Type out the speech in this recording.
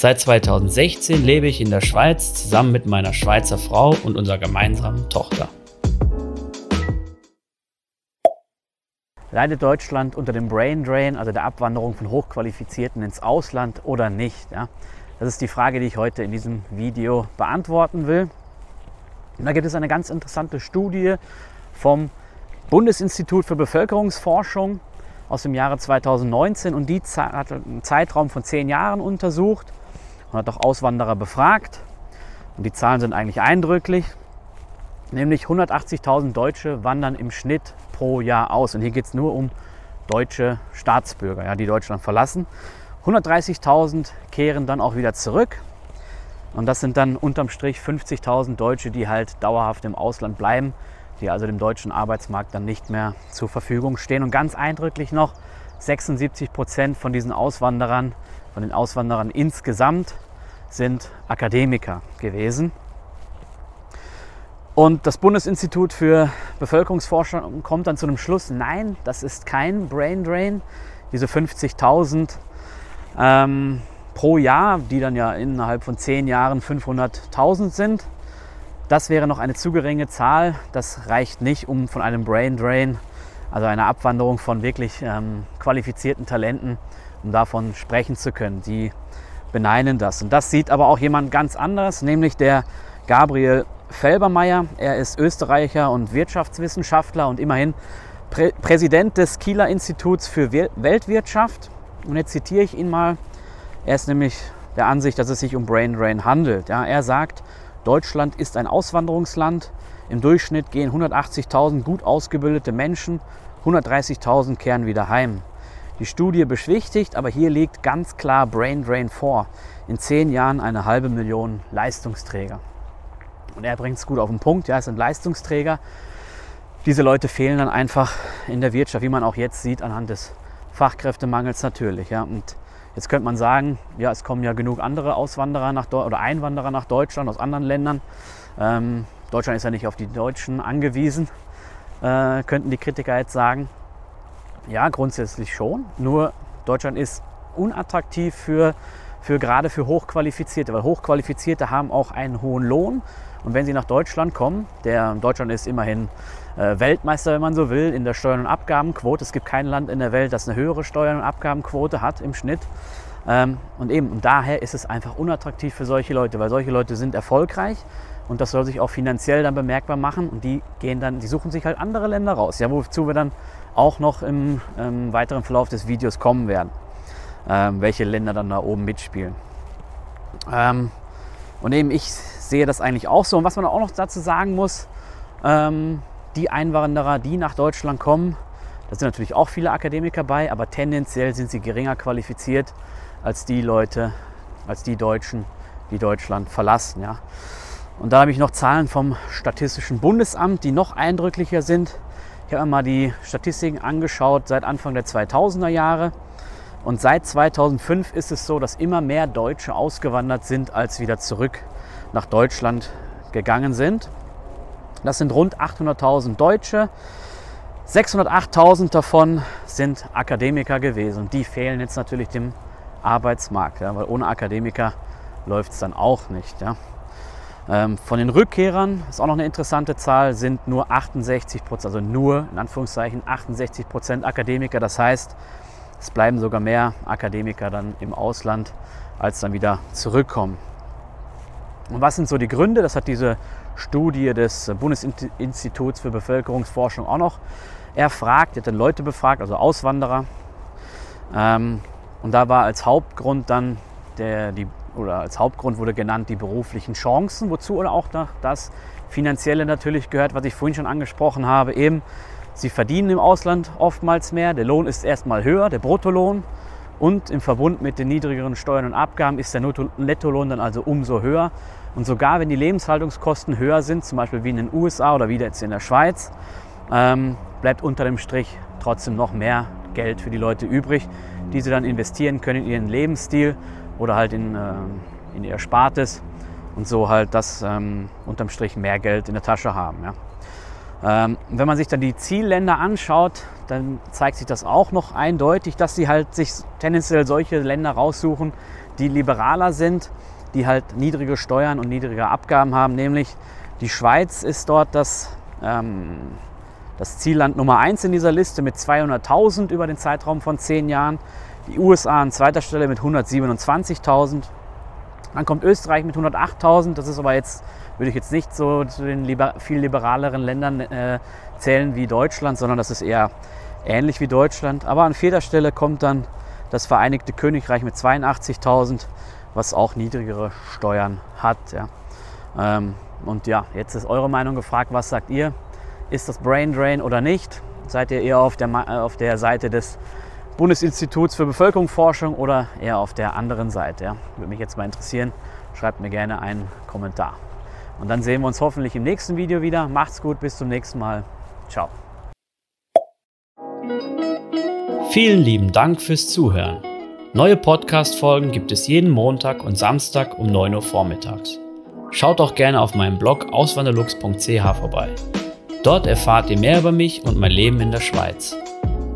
Seit 2016 lebe ich in der Schweiz zusammen mit meiner Schweizer Frau und unserer gemeinsamen Tochter. Leidet Deutschland unter dem Brain Drain, also der Abwanderung von Hochqualifizierten ins Ausland oder nicht? Ja? Das ist die Frage, die ich heute in diesem Video beantworten will. Und da gibt es eine ganz interessante Studie vom Bundesinstitut für Bevölkerungsforschung aus dem Jahre 2019 und die hat einen Zeitraum von zehn Jahren untersucht und hat auch Auswanderer befragt. Und die Zahlen sind eigentlich eindrücklich. Nämlich 180.000 Deutsche wandern im Schnitt pro Jahr aus. Und hier geht es nur um deutsche Staatsbürger, ja, die Deutschland verlassen. 130.000 kehren dann auch wieder zurück. Und das sind dann unterm Strich 50.000 Deutsche, die halt dauerhaft im Ausland bleiben, die also dem deutschen Arbeitsmarkt dann nicht mehr zur Verfügung stehen. Und ganz eindrücklich noch, 76 Prozent von diesen Auswanderern, von den Auswanderern insgesamt, sind Akademiker gewesen. Und das Bundesinstitut für Bevölkerungsforschung kommt dann zu einem Schluss, nein, das ist kein Brain Drain. Diese 50.000 ähm, pro Jahr, die dann ja innerhalb von zehn Jahren 500.000 sind. Das wäre noch eine zu geringe Zahl. Das reicht nicht, um von einem Brain Drain, also einer Abwanderung von wirklich ähm, qualifizierten Talenten, um davon sprechen zu können. Die beneinen das. Und das sieht aber auch jemand ganz anderes, nämlich der Gabriel Felbermeier. Er ist Österreicher und Wirtschaftswissenschaftler und immerhin Prä Präsident des Kieler Instituts für Weltwirtschaft. Und jetzt zitiere ich ihn mal. Er ist nämlich der Ansicht, dass es sich um Brain Drain handelt. Ja, er sagt, Deutschland ist ein Auswanderungsland. Im Durchschnitt gehen 180.000 gut ausgebildete Menschen, 130.000 kehren wieder heim. Die Studie beschwichtigt, aber hier liegt ganz klar Brain Drain vor. In zehn Jahren eine halbe Million Leistungsträger. Und er bringt es gut auf den Punkt. Ja, es sind Leistungsträger. Diese Leute fehlen dann einfach in der Wirtschaft, wie man auch jetzt sieht, anhand des Fachkräftemangels natürlich. Ja. Und Jetzt könnte man sagen, ja, es kommen ja genug andere Auswanderer nach oder Einwanderer nach Deutschland aus anderen Ländern. Ähm, Deutschland ist ja nicht auf die Deutschen angewiesen, äh, könnten die Kritiker jetzt sagen. Ja, grundsätzlich schon. Nur Deutschland ist unattraktiv für, für gerade für Hochqualifizierte, weil Hochqualifizierte haben auch einen hohen Lohn. Und wenn sie nach Deutschland kommen, der Deutschland ist immerhin äh, Weltmeister, wenn man so will, in der Steuern- und Abgabenquote. Es gibt kein Land in der Welt, das eine höhere Steuern- und Abgabenquote hat im Schnitt. Ähm, und eben, und daher ist es einfach unattraktiv für solche Leute, weil solche Leute sind erfolgreich und das soll sich auch finanziell dann bemerkbar machen und die gehen dann, die suchen sich halt andere Länder raus, ja, wozu wir dann auch noch im, im weiteren Verlauf des Videos kommen werden, ähm, welche Länder dann da oben mitspielen. Ähm, und eben ich sehe das eigentlich auch so. Und was man auch noch dazu sagen muss, ähm, die Einwanderer, die nach Deutschland kommen, da sind natürlich auch viele Akademiker bei, aber tendenziell sind sie geringer qualifiziert als die Leute, als die Deutschen, die Deutschland verlassen. Ja. Und da habe ich noch Zahlen vom Statistischen Bundesamt, die noch eindrücklicher sind. Ich habe mir mal die Statistiken angeschaut seit Anfang der 2000er Jahre. Und seit 2005 ist es so, dass immer mehr Deutsche ausgewandert sind, als wieder zurück nach Deutschland gegangen sind. Das sind rund 800.000 Deutsche. 608.000 davon sind Akademiker gewesen und die fehlen jetzt natürlich dem Arbeitsmarkt, ja, weil ohne Akademiker läuft es dann auch nicht. Ja. Ähm, von den Rückkehrern ist auch noch eine interessante Zahl, sind nur 68 Prozent, also nur in Anführungszeichen 68 Prozent Akademiker. Das heißt, es bleiben sogar mehr Akademiker dann im Ausland, als dann wieder zurückkommen. Und was sind so die Gründe? Das hat diese Studie des Bundesinstituts für Bevölkerungsforschung auch noch erfragt. Er hat dann Leute befragt, also Auswanderer. Ähm, und da war als Hauptgrund dann der, die, oder als Hauptgrund wurde genannt die beruflichen Chancen, wozu auch das Finanzielle natürlich gehört, was ich vorhin schon angesprochen habe. Eben, sie verdienen im Ausland oftmals mehr, der Lohn ist erstmal höher, der Bruttolohn. Und im Verbund mit den niedrigeren Steuern und Abgaben ist der Nettolohn dann also umso höher. Und sogar wenn die Lebenshaltungskosten höher sind, zum Beispiel wie in den USA oder wie jetzt in der Schweiz, ähm, bleibt unter dem Strich trotzdem noch mehr Geld für die Leute übrig, die sie dann investieren können in ihren Lebensstil oder halt in, äh, in ihr Spartes und so halt das ähm, unterm Strich mehr Geld in der Tasche haben. Ja. Ähm, wenn man sich dann die Zielländer anschaut, dann zeigt sich das auch noch eindeutig, dass sie halt sich tendenziell solche Länder raussuchen, die liberaler sind, die halt niedrige Steuern und niedrige Abgaben haben. Nämlich die Schweiz ist dort das, ähm, das Zielland Nummer 1 in dieser Liste mit 200.000 über den Zeitraum von 10 Jahren. Die USA an zweiter Stelle mit 127.000. Dann kommt Österreich mit 108.000. Das ist aber jetzt, würde ich jetzt nicht so zu den liber viel liberaleren Ländern äh, zählen wie Deutschland, sondern das ist eher ähnlich wie Deutschland. Aber an vierter Stelle kommt dann das Vereinigte Königreich mit 82.000, was auch niedrigere Steuern hat. Ja. Ähm, und ja, jetzt ist eure Meinung gefragt. Was sagt ihr? Ist das Brain Drain oder nicht? Seid ihr eher auf der, auf der Seite des Bundesinstituts für Bevölkerungsforschung oder eher auf der anderen Seite? Ja? Würde mich jetzt mal interessieren. Schreibt mir gerne einen Kommentar. Und dann sehen wir uns hoffentlich im nächsten Video wieder. Macht's gut, bis zum nächsten Mal. Ciao. Vielen lieben Dank fürs Zuhören. Neue Podcast-Folgen gibt es jeden Montag und Samstag um 9 Uhr vormittags. Schaut auch gerne auf meinem Blog auswanderlux.ch vorbei. Dort erfahrt ihr mehr über mich und mein Leben in der Schweiz.